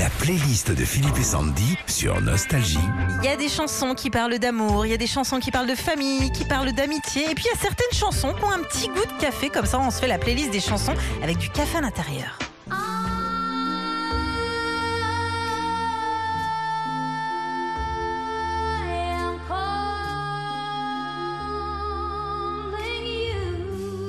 La playlist de Philippe et Sandy sur Nostalgie. Il y a des chansons qui parlent d'amour, il y a des chansons qui parlent de famille, qui parlent d'amitié, et puis il y a certaines chansons qui ont un petit goût de café, comme ça on se fait la playlist des chansons avec du café à l'intérieur.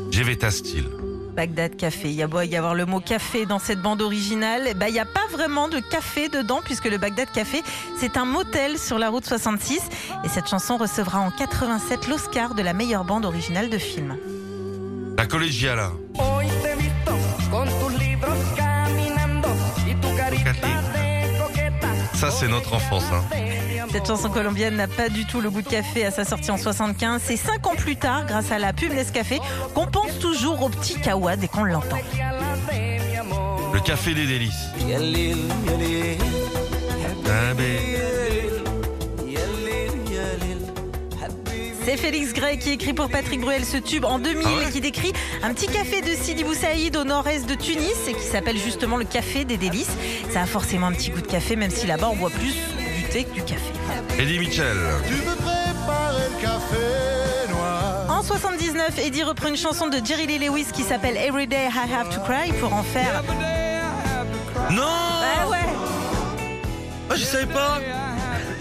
Geveta Style. Bagdad Café. Il y a beau y avoir le mot café dans cette bande originale, bah, il n'y a pas vraiment de café dedans puisque le Bagdad Café, c'est un motel sur la route 66 et cette chanson recevra en 87 l'Oscar de la meilleure bande originale de film. La collégiale. Hoy te he visto con tus libros caminando y tu carita de coqueta. Ça, c'est notre enfance. Hein. Cette chanson colombienne n'a pas du tout le goût de café à sa sortie en 75. C'est cinq ans plus tard, grâce à la pub Nescafé, qu'on pense toujours au petit kawa dès qu'on l'entend. Le café des délices. Ah, C'est Félix Gray qui écrit pour Patrick Bruel ce tube en 2000 Ah ouais et qui décrit un petit café de Sidi Bou Saïd au nord-est de Tunis et qui s'appelle justement le café des délices. Ça a forcément un petit goût de café, même si là-bas on boit plus du café. Eddie Mitchell. Tu veux préparer le café noir En 79, Eddie reprend une chanson de Jerry Lee Lewis qui s'appelle Everyday I Have to Cry pour en faire. Non Ah ouais Ah, je savais pas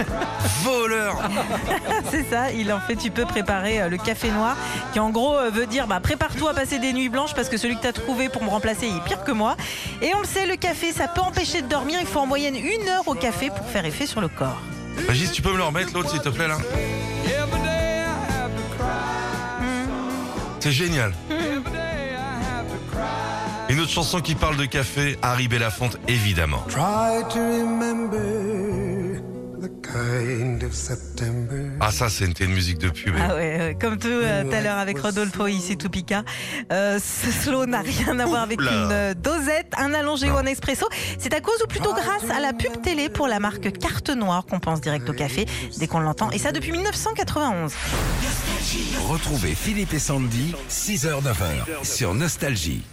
Voleur C'est ça, il en fait tu peux préparer euh, le café noir qui en gros euh, veut dire bah, prépare-toi à passer des nuits blanches parce que celui que tu as trouvé pour me remplacer il est pire que moi. Et on le sait, le café ça peut empêcher de dormir, il faut en moyenne une heure au café pour faire effet sur le corps. Magis, tu peux me le remettre l'autre s'il te plaît là C'est génial. Une autre chanson qui parle de café, Harry Belafonte évidemment. Try to remember the kind of September Ah ça c'était une musique de pub. Ah ouais, ouais, comme tout euh, à l'heure avec Rodolfo ici tout Pica. Euh, ce slow n'a rien à voir avec Oula. une euh, dosette, un allongé ou un expresso. C'est à cause ou plutôt grâce à la pub télé pour la marque Carte Noire qu'on pense direct au café dès qu'on l'entend. Et ça depuis 1991. Retrouvez Philippe et Sandy, 6h-9h sur Nostalgie.